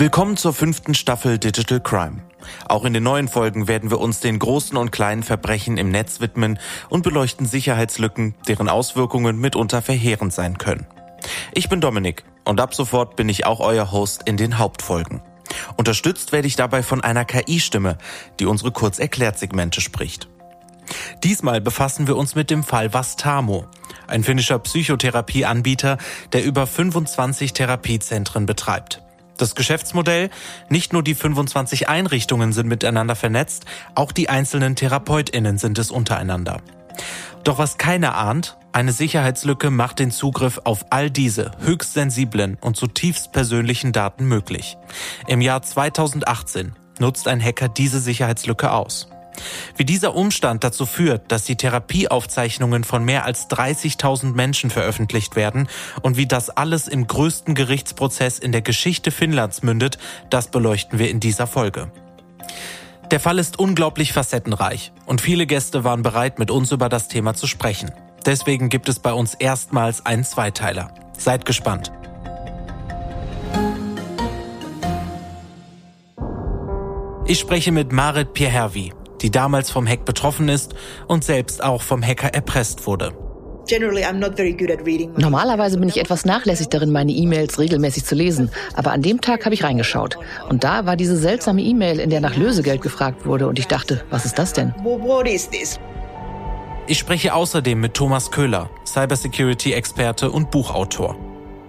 Willkommen zur fünften Staffel Digital Crime. Auch in den neuen Folgen werden wir uns den großen und kleinen Verbrechen im Netz widmen und beleuchten Sicherheitslücken, deren Auswirkungen mitunter verheerend sein können. Ich bin Dominik und ab sofort bin ich auch euer Host in den Hauptfolgen. Unterstützt werde ich dabei von einer KI-Stimme, die unsere Kurzerklärt-Segmente spricht. Diesmal befassen wir uns mit dem Fall Vastamo, ein finnischer Psychotherapieanbieter, der über 25 Therapiezentren betreibt. Das Geschäftsmodell, nicht nur die 25 Einrichtungen sind miteinander vernetzt, auch die einzelnen Therapeutinnen sind es untereinander. Doch was keiner ahnt, eine Sicherheitslücke macht den Zugriff auf all diese höchst sensiblen und zutiefst persönlichen Daten möglich. Im Jahr 2018 nutzt ein Hacker diese Sicherheitslücke aus. Wie dieser Umstand dazu führt, dass die Therapieaufzeichnungen von mehr als 30.000 Menschen veröffentlicht werden und wie das alles im größten Gerichtsprozess in der Geschichte Finnlands mündet, das beleuchten wir in dieser Folge. Der Fall ist unglaublich facettenreich und viele Gäste waren bereit, mit uns über das Thema zu sprechen. Deswegen gibt es bei uns erstmals einen Zweiteiler. Seid gespannt. Ich spreche mit Marit Pierhervi, die damals vom Hack betroffen ist und selbst auch vom Hacker erpresst wurde. Normalerweise bin ich etwas nachlässig darin, meine E-Mails regelmäßig zu lesen, aber an dem Tag habe ich reingeschaut. Und da war diese seltsame E-Mail, in der nach Lösegeld gefragt wurde und ich dachte, was ist das denn? Ich spreche außerdem mit Thomas Köhler, Cybersecurity-Experte und Buchautor.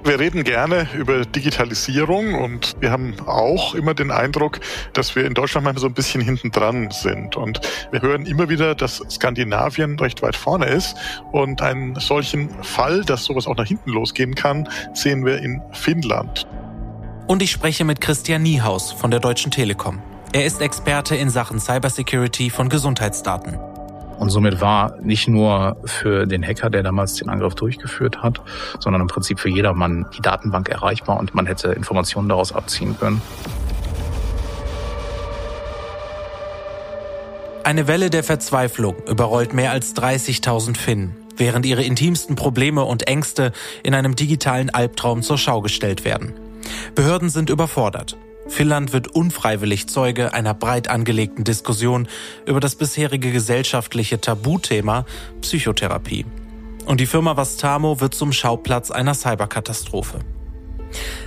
Wir reden gerne über Digitalisierung und wir haben auch immer den Eindruck, dass wir in Deutschland manchmal so ein bisschen hinten dran sind. Und wir hören immer wieder, dass Skandinavien recht weit vorne ist. Und einen solchen Fall, dass sowas auch nach hinten losgehen kann, sehen wir in Finnland. Und ich spreche mit Christian Niehaus von der Deutschen Telekom. Er ist Experte in Sachen Cybersecurity von Gesundheitsdaten. Und somit war nicht nur für den Hacker, der damals den Angriff durchgeführt hat, sondern im Prinzip für jedermann die Datenbank erreichbar und man hätte Informationen daraus abziehen können. Eine Welle der Verzweiflung überrollt mehr als 30.000 Finnen, während ihre intimsten Probleme und Ängste in einem digitalen Albtraum zur Schau gestellt werden. Behörden sind überfordert. Finnland wird unfreiwillig Zeuge einer breit angelegten Diskussion über das bisherige gesellschaftliche Tabuthema Psychotherapie. Und die Firma Vastamo wird zum Schauplatz einer Cyberkatastrophe.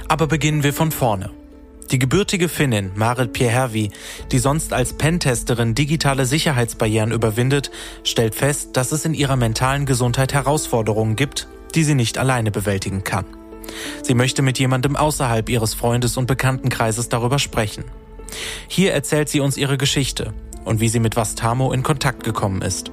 Aber beginnen wir von vorne. Die gebürtige Finnin Marit Pierhervi, die sonst als Pentesterin digitale Sicherheitsbarrieren überwindet, stellt fest, dass es in ihrer mentalen Gesundheit Herausforderungen gibt, die sie nicht alleine bewältigen kann. Sie möchte mit jemandem außerhalb ihres Freundes- und Bekanntenkreises darüber sprechen. Hier erzählt sie uns ihre Geschichte und wie sie mit Vastamo in Kontakt gekommen ist.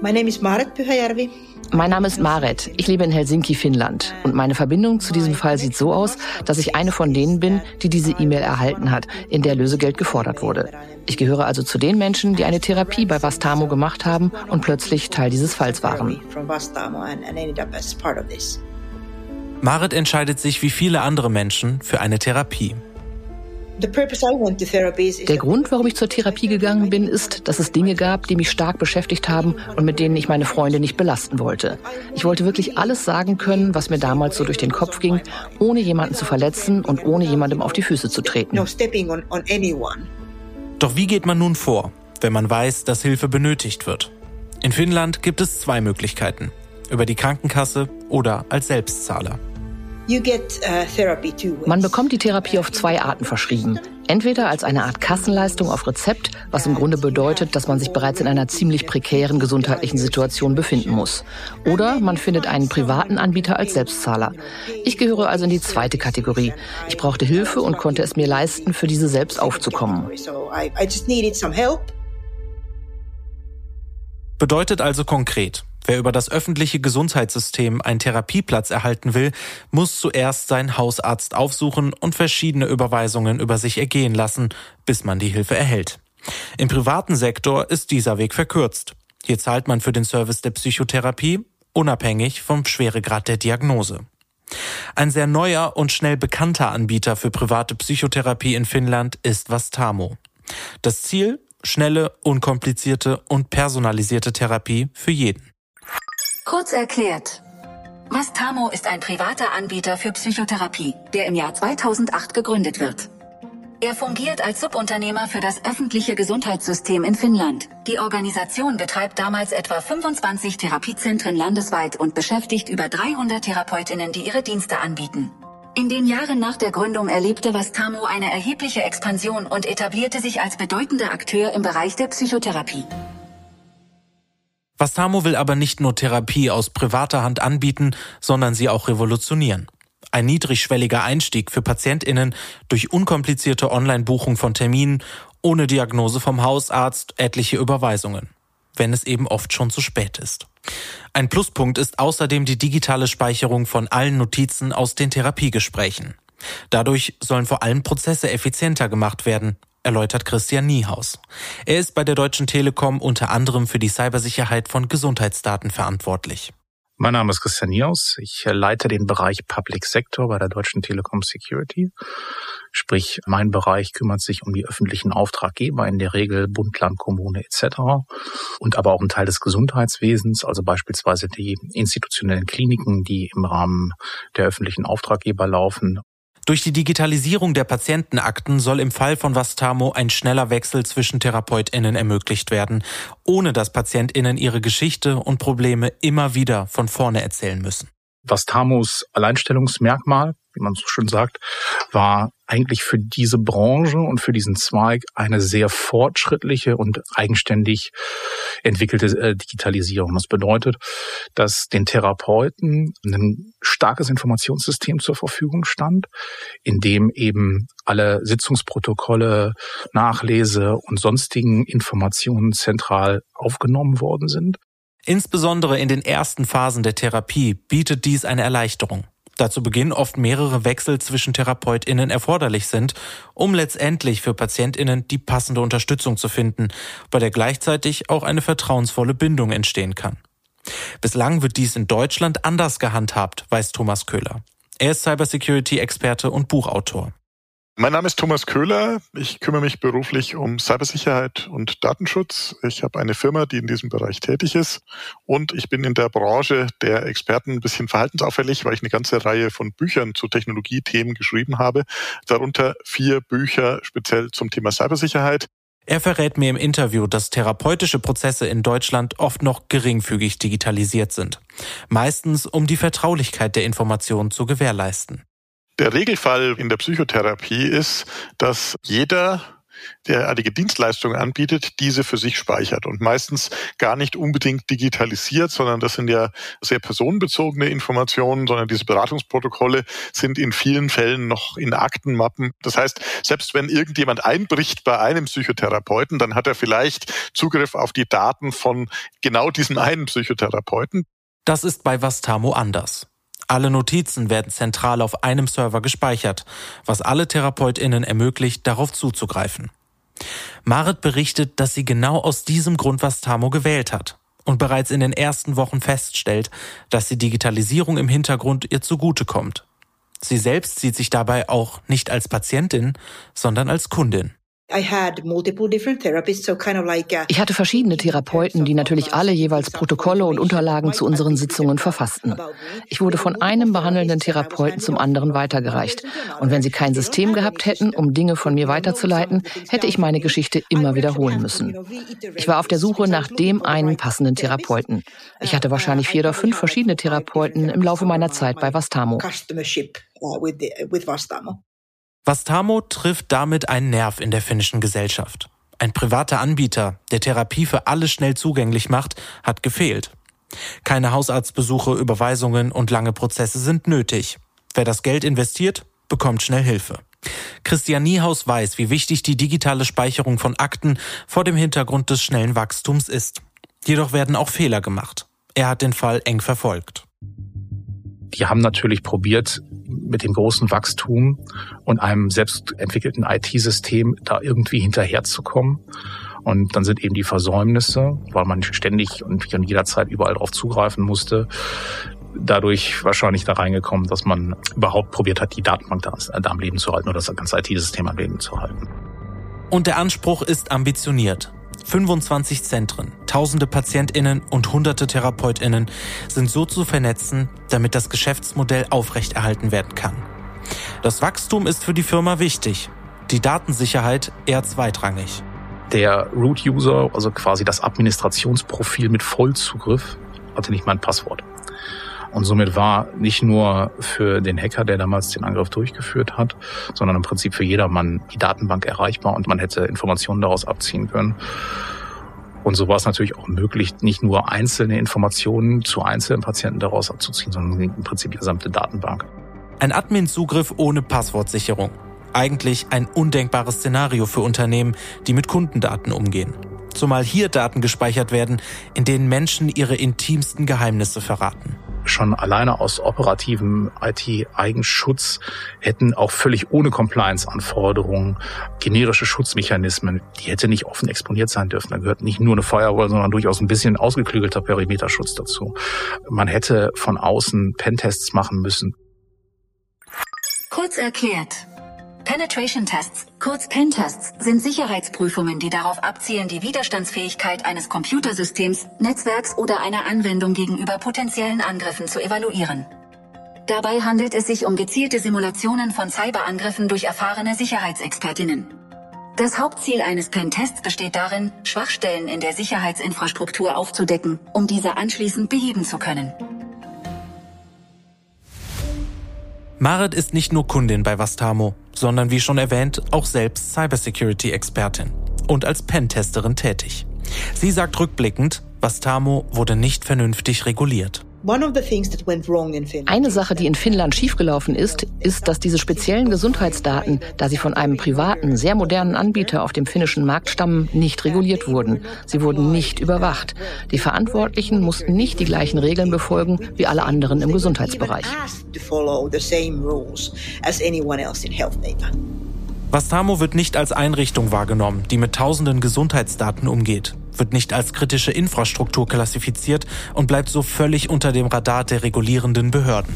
Mein Name ist Marit Pyhäjärvi. Mein Name ist Maret. Ich lebe in Helsinki, Finnland. Und meine Verbindung zu diesem Fall sieht so aus, dass ich eine von denen bin, die diese E-Mail erhalten hat, in der Lösegeld gefordert wurde. Ich gehöre also zu den Menschen, die eine Therapie bei Vastamo gemacht haben und plötzlich Teil dieses Falls waren. Marit entscheidet sich wie viele andere Menschen für eine Therapie. Der Grund, warum ich zur Therapie gegangen bin, ist, dass es Dinge gab, die mich stark beschäftigt haben und mit denen ich meine Freunde nicht belasten wollte. Ich wollte wirklich alles sagen können, was mir damals so durch den Kopf ging, ohne jemanden zu verletzen und ohne jemandem auf die Füße zu treten. Doch wie geht man nun vor, wenn man weiß, dass Hilfe benötigt wird? In Finnland gibt es zwei Möglichkeiten. Über die Krankenkasse oder als Selbstzahler. Uh, Man bekommt die Therapie auf zwei Arten verschrieben. Entweder als eine Art Kassenleistung auf Rezept, was im Grunde bedeutet, dass man sich bereits in einer ziemlich prekären gesundheitlichen Situation befinden muss. Oder man findet einen privaten Anbieter als Selbstzahler. Ich gehöre also in die zweite Kategorie. Ich brauchte Hilfe und konnte es mir leisten, für diese selbst aufzukommen. Bedeutet also konkret, Wer über das öffentliche Gesundheitssystem einen Therapieplatz erhalten will, muss zuerst seinen Hausarzt aufsuchen und verschiedene Überweisungen über sich ergehen lassen, bis man die Hilfe erhält. Im privaten Sektor ist dieser Weg verkürzt. Hier zahlt man für den Service der Psychotherapie, unabhängig vom Schweregrad der Diagnose. Ein sehr neuer und schnell bekannter Anbieter für private Psychotherapie in Finnland ist Vastamo. Das Ziel? Schnelle, unkomplizierte und personalisierte Therapie für jeden. Kurz erklärt. Vastamo ist ein privater Anbieter für Psychotherapie, der im Jahr 2008 gegründet wird. Er fungiert als Subunternehmer für das öffentliche Gesundheitssystem in Finnland. Die Organisation betreibt damals etwa 25 Therapiezentren landesweit und beschäftigt über 300 Therapeutinnen, die ihre Dienste anbieten. In den Jahren nach der Gründung erlebte Vastamo eine erhebliche Expansion und etablierte sich als bedeutender Akteur im Bereich der Psychotherapie. Vastamo will aber nicht nur Therapie aus privater Hand anbieten, sondern sie auch revolutionieren. Ein niedrigschwelliger Einstieg für PatientInnen durch unkomplizierte Online-Buchung von Terminen, ohne Diagnose vom Hausarzt, etliche Überweisungen. Wenn es eben oft schon zu spät ist. Ein Pluspunkt ist außerdem die digitale Speicherung von allen Notizen aus den Therapiegesprächen. Dadurch sollen vor allem Prozesse effizienter gemacht werden, erläutert Christian Niehaus. Er ist bei der Deutschen Telekom unter anderem für die Cybersicherheit von Gesundheitsdaten verantwortlich. Mein Name ist Christian Niaus. Ich leite den Bereich Public Sector bei der Deutschen Telekom Security. Sprich, mein Bereich kümmert sich um die öffentlichen Auftraggeber, in der Regel Bund, Land, Kommune etc. Und aber auch ein Teil des Gesundheitswesens, also beispielsweise die institutionellen Kliniken, die im Rahmen der öffentlichen Auftraggeber laufen durch die Digitalisierung der Patientenakten soll im Fall von Vastamo ein schneller Wechsel zwischen TherapeutInnen ermöglicht werden, ohne dass PatientInnen ihre Geschichte und Probleme immer wieder von vorne erzählen müssen. Vastamos Alleinstellungsmerkmal wie man so schön sagt, war eigentlich für diese Branche und für diesen Zweig eine sehr fortschrittliche und eigenständig entwickelte äh, Digitalisierung. Das bedeutet, dass den Therapeuten ein starkes Informationssystem zur Verfügung stand, in dem eben alle Sitzungsprotokolle, Nachlese und sonstigen Informationen zentral aufgenommen worden sind. Insbesondere in den ersten Phasen der Therapie bietet dies eine Erleichterung da zu Beginn oft mehrere Wechsel zwischen TherapeutInnen erforderlich sind, um letztendlich für PatientInnen die passende Unterstützung zu finden, bei der gleichzeitig auch eine vertrauensvolle Bindung entstehen kann. Bislang wird dies in Deutschland anders gehandhabt, weiß Thomas Köhler. Er ist Cybersecurity-Experte und Buchautor. Mein Name ist Thomas Köhler. Ich kümmere mich beruflich um Cybersicherheit und Datenschutz. Ich habe eine Firma, die in diesem Bereich tätig ist. Und ich bin in der Branche der Experten ein bisschen verhaltensauffällig, weil ich eine ganze Reihe von Büchern zu Technologiethemen geschrieben habe. Darunter vier Bücher speziell zum Thema Cybersicherheit. Er verrät mir im Interview, dass therapeutische Prozesse in Deutschland oft noch geringfügig digitalisiert sind. Meistens, um die Vertraulichkeit der Informationen zu gewährleisten. Der Regelfall in der Psychotherapie ist, dass jeder derartige Dienstleistungen anbietet, diese für sich speichert und meistens gar nicht unbedingt digitalisiert, sondern das sind ja sehr personenbezogene Informationen, sondern diese Beratungsprotokolle sind in vielen Fällen noch in Aktenmappen. Das heißt, selbst wenn irgendjemand einbricht bei einem Psychotherapeuten, dann hat er vielleicht Zugriff auf die Daten von genau diesem einen Psychotherapeuten. Das ist bei Vastamo anders. Alle Notizen werden zentral auf einem Server gespeichert, was alle TherapeutInnen ermöglicht, darauf zuzugreifen. Marit berichtet, dass sie genau aus diesem Grund Vastamo gewählt hat und bereits in den ersten Wochen feststellt, dass die Digitalisierung im Hintergrund ihr zugutekommt. Sie selbst sieht sich dabei auch nicht als Patientin, sondern als Kundin. Ich hatte verschiedene Therapeuten, die natürlich alle jeweils Protokolle und Unterlagen zu unseren Sitzungen verfassten. Ich wurde von einem behandelnden Therapeuten zum anderen weitergereicht. Und wenn sie kein System gehabt hätten, um Dinge von mir weiterzuleiten, hätte ich meine Geschichte immer wiederholen müssen. Ich war auf der Suche nach dem einen passenden Therapeuten. Ich hatte wahrscheinlich vier oder fünf verschiedene Therapeuten im Laufe meiner Zeit bei Vastamo. Vastamo trifft damit einen Nerv in der finnischen Gesellschaft. Ein privater Anbieter, der Therapie für alle schnell zugänglich macht, hat gefehlt. Keine Hausarztbesuche, Überweisungen und lange Prozesse sind nötig. Wer das Geld investiert, bekommt schnell Hilfe. Christian Niehaus weiß, wie wichtig die digitale Speicherung von Akten vor dem Hintergrund des schnellen Wachstums ist. Jedoch werden auch Fehler gemacht. Er hat den Fall eng verfolgt. Die haben natürlich probiert, mit dem großen Wachstum und einem selbst entwickelten IT-System da irgendwie hinterherzukommen. Und dann sind eben die Versäumnisse, weil man ständig und jederzeit überall darauf zugreifen musste, dadurch wahrscheinlich da reingekommen, dass man überhaupt probiert hat, die Datenbank da, da am Leben zu halten oder das ganze IT-System am Leben zu halten. Und der Anspruch ist ambitioniert. 25 Zentren, tausende Patientinnen und hunderte Therapeutinnen sind so zu vernetzen, damit das Geschäftsmodell aufrechterhalten werden kann. Das Wachstum ist für die Firma wichtig, die Datensicherheit eher zweitrangig. Der Root-User, also quasi das Administrationsprofil mit Vollzugriff, hatte nicht mal ein Passwort. Und somit war nicht nur für den Hacker, der damals den Angriff durchgeführt hat, sondern im Prinzip für jedermann die Datenbank erreichbar und man hätte Informationen daraus abziehen können. Und so war es natürlich auch möglich, nicht nur einzelne Informationen zu einzelnen Patienten daraus abzuziehen, sondern im Prinzip die gesamte Datenbank. Ein Admin-Zugriff ohne Passwortsicherung. Eigentlich ein undenkbares Szenario für Unternehmen, die mit Kundendaten umgehen. Zumal hier Daten gespeichert werden, in denen Menschen ihre intimsten Geheimnisse verraten schon alleine aus operativem IT-Eigenschutz hätten auch völlig ohne Compliance-Anforderungen generische Schutzmechanismen, die hätte nicht offen exponiert sein dürfen. Da gehört nicht nur eine Firewall, sondern durchaus ein bisschen ausgeklügelter Perimeterschutz dazu. Man hätte von außen Pentests machen müssen. Kurz erklärt. Penetration Tests, kurz Pentests, sind Sicherheitsprüfungen, die darauf abzielen, die Widerstandsfähigkeit eines Computersystems, Netzwerks oder einer Anwendung gegenüber potenziellen Angriffen zu evaluieren. Dabei handelt es sich um gezielte Simulationen von Cyberangriffen durch erfahrene Sicherheitsexpertinnen. Das Hauptziel eines Pentests besteht darin, Schwachstellen in der Sicherheitsinfrastruktur aufzudecken, um diese anschließend beheben zu können. Marit ist nicht nur Kundin bei Vastamo, sondern wie schon erwähnt auch selbst Cybersecurity-Expertin und als Pentesterin tätig. Sie sagt rückblickend, Vastamo wurde nicht vernünftig reguliert. Eine Sache, die in Finnland schiefgelaufen ist, ist, dass diese speziellen Gesundheitsdaten, da sie von einem privaten, sehr modernen Anbieter auf dem finnischen Markt stammen, nicht reguliert wurden. Sie wurden nicht überwacht. Die Verantwortlichen mussten nicht die gleichen Regeln befolgen wie alle anderen im Gesundheitsbereich. Vastamo wird nicht als Einrichtung wahrgenommen, die mit tausenden Gesundheitsdaten umgeht wird nicht als kritische Infrastruktur klassifiziert und bleibt so völlig unter dem Radar der regulierenden Behörden.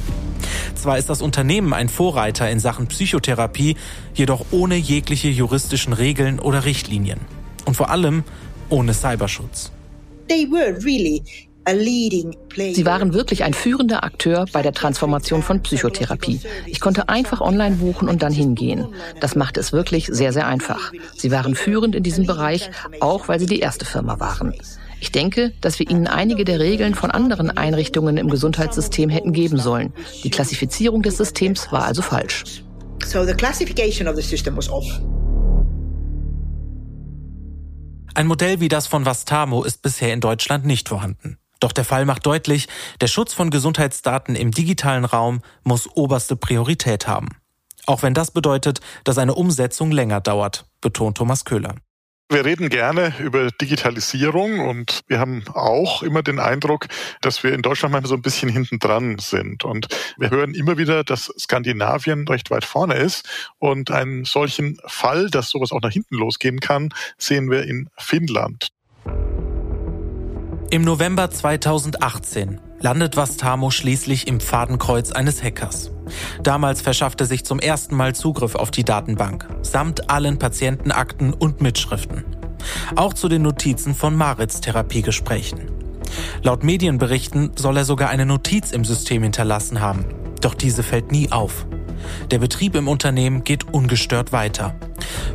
Zwar ist das Unternehmen ein Vorreiter in Sachen Psychotherapie, jedoch ohne jegliche juristischen Regeln oder Richtlinien. Und vor allem ohne Cyberschutz. They were really Sie waren wirklich ein führender Akteur bei der Transformation von Psychotherapie. Ich konnte einfach online buchen und dann hingehen. Das machte es wirklich sehr, sehr einfach. Sie waren führend in diesem Bereich, auch weil sie die erste Firma waren. Ich denke, dass wir ihnen einige der Regeln von anderen Einrichtungen im Gesundheitssystem hätten geben sollen. Die Klassifizierung des Systems war also falsch. So the classification of the system was off. Ein Modell wie das von Vastamo ist bisher in Deutschland nicht vorhanden. Doch der Fall macht deutlich, der Schutz von Gesundheitsdaten im digitalen Raum muss oberste Priorität haben. Auch wenn das bedeutet, dass eine Umsetzung länger dauert, betont Thomas Köhler. Wir reden gerne über Digitalisierung und wir haben auch immer den Eindruck, dass wir in Deutschland manchmal so ein bisschen hinten dran sind. Und wir hören immer wieder, dass Skandinavien recht weit vorne ist. Und einen solchen Fall, dass sowas auch nach hinten losgehen kann, sehen wir in Finnland. Im November 2018 landet Vastamo schließlich im Fadenkreuz eines Hackers. Damals verschaffte sich zum ersten Mal Zugriff auf die Datenbank, samt allen Patientenakten und Mitschriften. Auch zu den Notizen von Marits Therapiegesprächen. Laut Medienberichten soll er sogar eine Notiz im System hinterlassen haben. Doch diese fällt nie auf. Der Betrieb im Unternehmen geht ungestört weiter.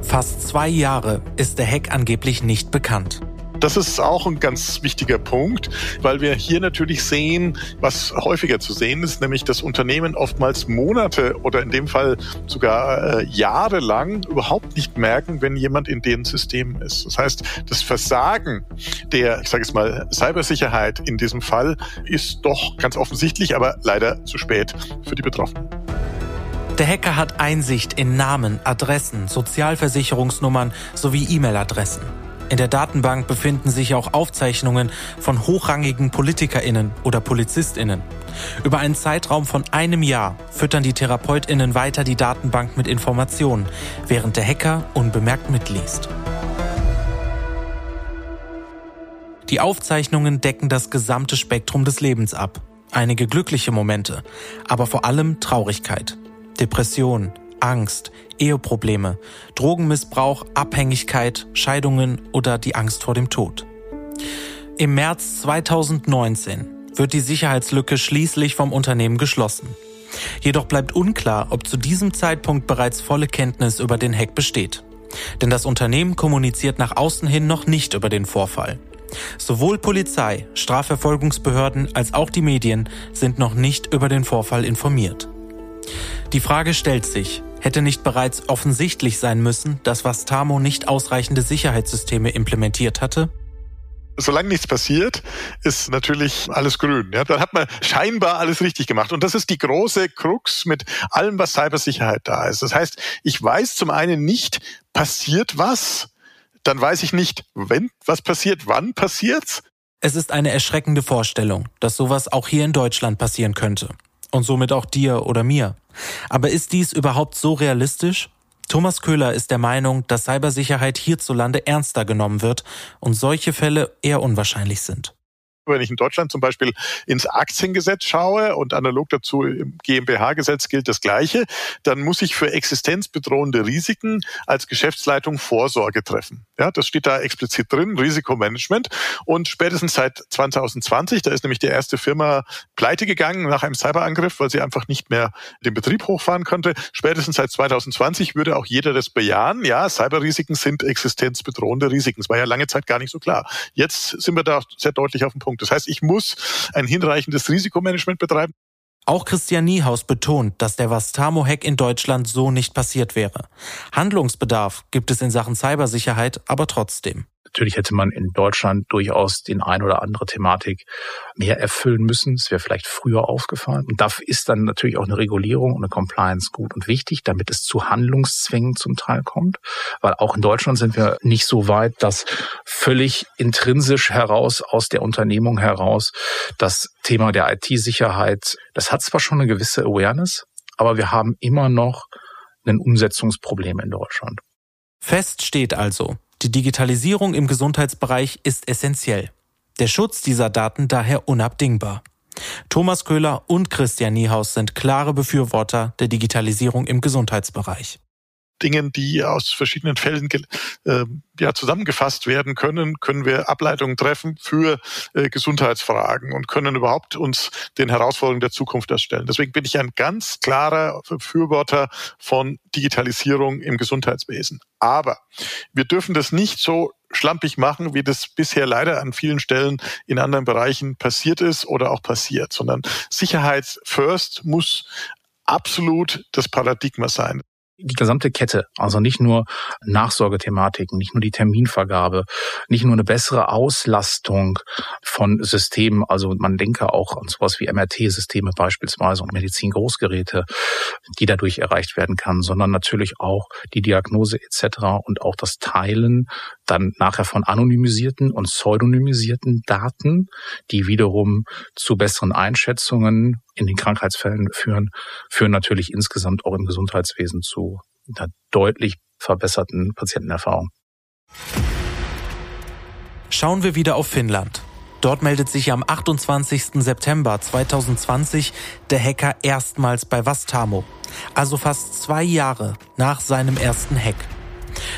Fast zwei Jahre ist der Hack angeblich nicht bekannt. Das ist auch ein ganz wichtiger Punkt, weil wir hier natürlich sehen, was häufiger zu sehen ist, nämlich dass Unternehmen oftmals Monate oder in dem Fall sogar äh, jahrelang überhaupt nicht merken, wenn jemand in deren System ist. Das heißt, das Versagen der, ich sage es mal, Cybersicherheit in diesem Fall ist doch ganz offensichtlich, aber leider zu spät für die Betroffenen. Der Hacker hat Einsicht in Namen, Adressen, Sozialversicherungsnummern sowie E-Mail-Adressen. In der Datenbank befinden sich auch Aufzeichnungen von hochrangigen Politikerinnen oder Polizistinnen. Über einen Zeitraum von einem Jahr füttern die Therapeutinnen weiter die Datenbank mit Informationen, während der Hacker unbemerkt mitliest. Die Aufzeichnungen decken das gesamte Spektrum des Lebens ab. Einige glückliche Momente, aber vor allem Traurigkeit, Depression, Angst, Eheprobleme, Drogenmissbrauch, Abhängigkeit, Scheidungen oder die Angst vor dem Tod. Im März 2019 wird die Sicherheitslücke schließlich vom Unternehmen geschlossen. Jedoch bleibt unklar, ob zu diesem Zeitpunkt bereits volle Kenntnis über den Hack besteht. Denn das Unternehmen kommuniziert nach außen hin noch nicht über den Vorfall. Sowohl Polizei, Strafverfolgungsbehörden als auch die Medien sind noch nicht über den Vorfall informiert. Die Frage stellt sich, hätte nicht bereits offensichtlich sein müssen, dass Vastamo nicht ausreichende Sicherheitssysteme implementiert hatte? solange nichts passiert, ist natürlich alles grün. Ja, dann hat man scheinbar alles richtig gemacht. Und das ist die große Krux mit allem, was Cybersicherheit da ist. Das heißt, ich weiß zum einen nicht, passiert was, dann weiß ich nicht, wenn was passiert, wann passiert's. Es ist eine erschreckende Vorstellung, dass sowas auch hier in Deutschland passieren könnte. Und somit auch dir oder mir. Aber ist dies überhaupt so realistisch? Thomas Köhler ist der Meinung, dass Cybersicherheit hierzulande ernster genommen wird und solche Fälle eher unwahrscheinlich sind. Wenn ich in Deutschland zum Beispiel ins Aktiengesetz schaue und analog dazu im GmbH-Gesetz gilt das Gleiche, dann muss ich für existenzbedrohende Risiken als Geschäftsleitung Vorsorge treffen. Ja, das steht da explizit drin, Risikomanagement. Und spätestens seit 2020, da ist nämlich die erste Firma pleite gegangen nach einem Cyberangriff, weil sie einfach nicht mehr den Betrieb hochfahren konnte. Spätestens seit 2020 würde auch jeder das bejahen. Ja, Cyberrisiken sind existenzbedrohende Risiken. Das war ja lange Zeit gar nicht so klar. Jetzt sind wir da sehr deutlich auf dem Punkt. Punkt. Das heißt, ich muss ein hinreichendes Risikomanagement betreiben. Auch Christian Niehaus betont, dass der Vastamo-Hack in Deutschland so nicht passiert wäre. Handlungsbedarf gibt es in Sachen Cybersicherheit aber trotzdem. Natürlich hätte man in Deutschland durchaus den ein oder andere Thematik mehr erfüllen müssen. Es wäre vielleicht früher aufgefallen. Und dafür ist dann natürlich auch eine Regulierung und eine Compliance gut und wichtig, damit es zu Handlungszwängen zum Teil kommt. Weil auch in Deutschland sind wir nicht so weit, dass völlig intrinsisch heraus, aus der Unternehmung heraus, das Thema der IT-Sicherheit, das hat zwar schon eine gewisse Awareness, aber wir haben immer noch ein Umsetzungsproblem in Deutschland. Fest steht also, die Digitalisierung im Gesundheitsbereich ist essentiell. Der Schutz dieser Daten daher unabdingbar. Thomas Köhler und Christian Niehaus sind klare Befürworter der Digitalisierung im Gesundheitsbereich. Dingen, die aus verschiedenen Fällen äh, ja, zusammengefasst werden können, können wir Ableitungen treffen für äh, Gesundheitsfragen und können überhaupt uns den Herausforderungen der Zukunft erstellen. Deswegen bin ich ein ganz klarer Befürworter von Digitalisierung im Gesundheitswesen. Aber wir dürfen das nicht so schlampig machen, wie das bisher leider an vielen Stellen in anderen Bereichen passiert ist oder auch passiert, sondern Sicherheit first muss absolut das Paradigma sein die gesamte Kette, also nicht nur Nachsorgethematiken, nicht nur die Terminvergabe, nicht nur eine bessere Auslastung von Systemen, also man denke auch an sowas wie MRT-Systeme beispielsweise und Medizin-Großgeräte, die dadurch erreicht werden kann, sondern natürlich auch die Diagnose etc. und auch das Teilen dann nachher von anonymisierten und pseudonymisierten Daten, die wiederum zu besseren Einschätzungen in den Krankheitsfällen führen, führen natürlich insgesamt auch im Gesundheitswesen zu einer deutlich verbesserten Patientenerfahrung. Schauen wir wieder auf Finnland. Dort meldet sich am 28. September 2020 der Hacker erstmals bei Vastamo, also fast zwei Jahre nach seinem ersten Hack.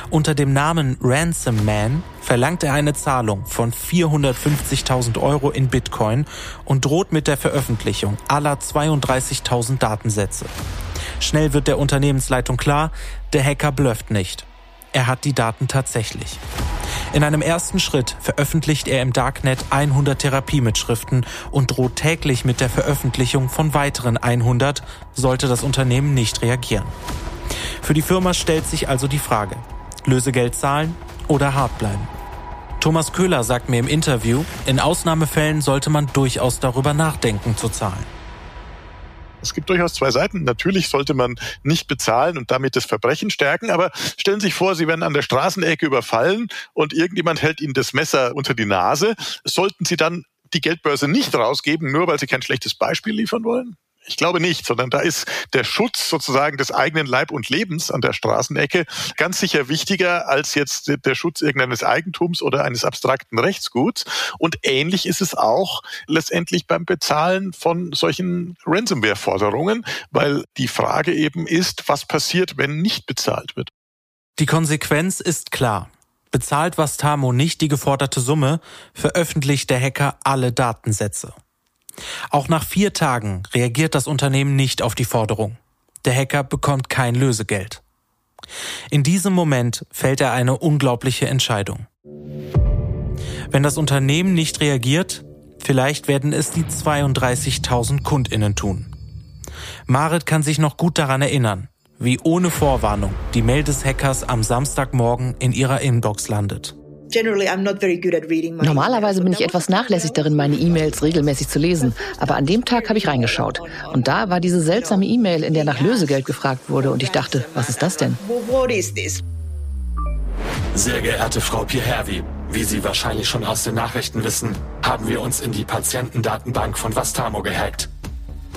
Unter dem Namen Ransom Man verlangt er eine Zahlung von 450.000 Euro in Bitcoin und droht mit der Veröffentlichung aller 32.000 Datensätze. Schnell wird der Unternehmensleitung klar, der Hacker blufft nicht. Er hat die Daten tatsächlich. In einem ersten Schritt veröffentlicht er im Darknet 100 Therapiemitschriften und droht täglich mit der Veröffentlichung von weiteren 100, sollte das Unternehmen nicht reagieren. Für die Firma stellt sich also die Frage, Lösegeld zahlen oder hart bleiben. Thomas Köhler sagt mir im Interview, in Ausnahmefällen sollte man durchaus darüber nachdenken zu zahlen. Es gibt durchaus zwei Seiten. Natürlich sollte man nicht bezahlen und damit das Verbrechen stärken, aber stellen Sie sich vor, Sie werden an der Straßenecke überfallen und irgendjemand hält Ihnen das Messer unter die Nase. Sollten Sie dann die Geldbörse nicht rausgeben, nur weil Sie kein schlechtes Beispiel liefern wollen? Ich glaube nicht, sondern da ist der Schutz sozusagen des eigenen Leib und Lebens an der Straßenecke ganz sicher wichtiger als jetzt der Schutz irgendeines Eigentums oder eines abstrakten Rechtsguts. Und ähnlich ist es auch letztendlich beim Bezahlen von solchen Ransomware-Forderungen, weil die Frage eben ist, was passiert, wenn nicht bezahlt wird. Die Konsequenz ist klar. Bezahlt Vastamo nicht die geforderte Summe, veröffentlicht der Hacker alle Datensätze. Auch nach vier Tagen reagiert das Unternehmen nicht auf die Forderung. Der Hacker bekommt kein Lösegeld. In diesem Moment fällt er eine unglaubliche Entscheidung. Wenn das Unternehmen nicht reagiert, vielleicht werden es die 32.000 Kundinnen tun. Marit kann sich noch gut daran erinnern, wie ohne Vorwarnung die Mail des Hackers am Samstagmorgen in ihrer Inbox landet. Normalerweise bin ich etwas nachlässig darin, meine E-Mails regelmäßig zu lesen, aber an dem Tag habe ich reingeschaut. Und da war diese seltsame E-Mail, in der nach Lösegeld gefragt wurde, und ich dachte, was ist das denn? Sehr geehrte Frau Pierhervi, wie Sie wahrscheinlich schon aus den Nachrichten wissen, haben wir uns in die Patientendatenbank von Vastamo gehackt.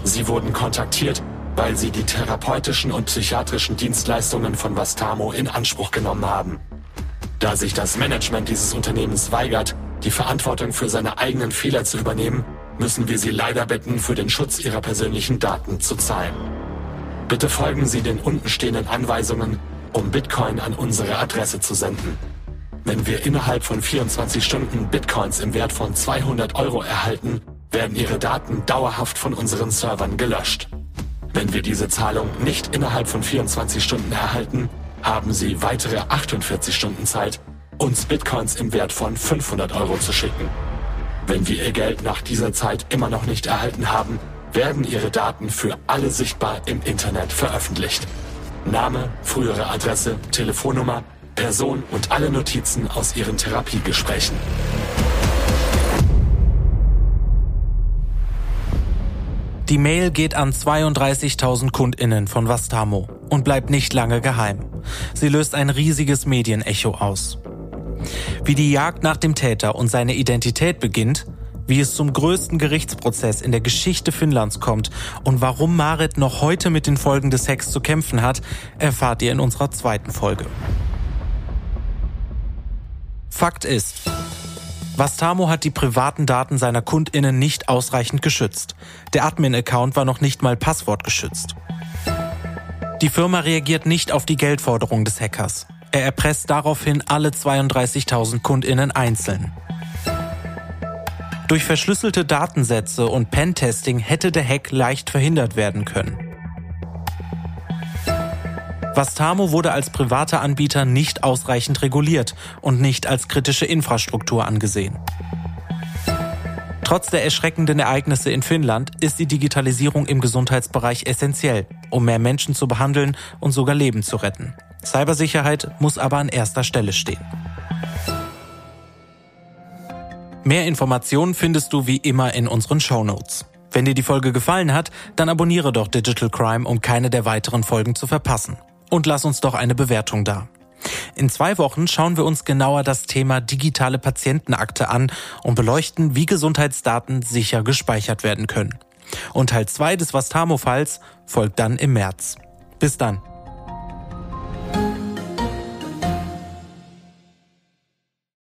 Sie wurden kontaktiert, weil Sie die therapeutischen und psychiatrischen Dienstleistungen von Vastamo in Anspruch genommen haben. Da sich das Management dieses Unternehmens weigert, die Verantwortung für seine eigenen Fehler zu übernehmen, müssen wir Sie leider bitten, für den Schutz Ihrer persönlichen Daten zu zahlen. Bitte folgen Sie den untenstehenden Anweisungen, um Bitcoin an unsere Adresse zu senden. Wenn wir innerhalb von 24 Stunden Bitcoins im Wert von 200 Euro erhalten, werden Ihre Daten dauerhaft von unseren Servern gelöscht. Wenn wir diese Zahlung nicht innerhalb von 24 Stunden erhalten, haben Sie weitere 48 Stunden Zeit, uns Bitcoins im Wert von 500 Euro zu schicken. Wenn wir Ihr Geld nach dieser Zeit immer noch nicht erhalten haben, werden Ihre Daten für alle sichtbar im Internet veröffentlicht. Name, frühere Adresse, Telefonnummer, Person und alle Notizen aus Ihren Therapiegesprächen. Die Mail geht an 32.000 Kundinnen von Vastamo und bleibt nicht lange geheim. Sie löst ein riesiges Medienecho aus. Wie die Jagd nach dem Täter und seine Identität beginnt, wie es zum größten Gerichtsprozess in der Geschichte Finnlands kommt und warum Marit noch heute mit den Folgen des Hacks zu kämpfen hat, erfahrt ihr in unserer zweiten Folge. Fakt ist, Vastamo hat die privaten Daten seiner KundInnen nicht ausreichend geschützt. Der Admin-Account war noch nicht mal passwortgeschützt. Die Firma reagiert nicht auf die Geldforderung des Hackers. Er erpresst daraufhin alle 32.000 KundInnen einzeln. Durch verschlüsselte Datensätze und Pentesting hätte der Hack leicht verhindert werden können. Vastamo wurde als privater Anbieter nicht ausreichend reguliert und nicht als kritische Infrastruktur angesehen. Trotz der erschreckenden Ereignisse in Finnland ist die Digitalisierung im Gesundheitsbereich essentiell, um mehr Menschen zu behandeln und sogar Leben zu retten. Cybersicherheit muss aber an erster Stelle stehen. Mehr Informationen findest du wie immer in unseren Show Notes. Wenn dir die Folge gefallen hat, dann abonniere doch Digital Crime, um keine der weiteren Folgen zu verpassen und lass uns doch eine Bewertung da. In zwei Wochen schauen wir uns genauer das Thema digitale Patientenakte an und beleuchten, wie Gesundheitsdaten sicher gespeichert werden können. Und Teil 2 des Vastamo-Falls folgt dann im März. Bis dann.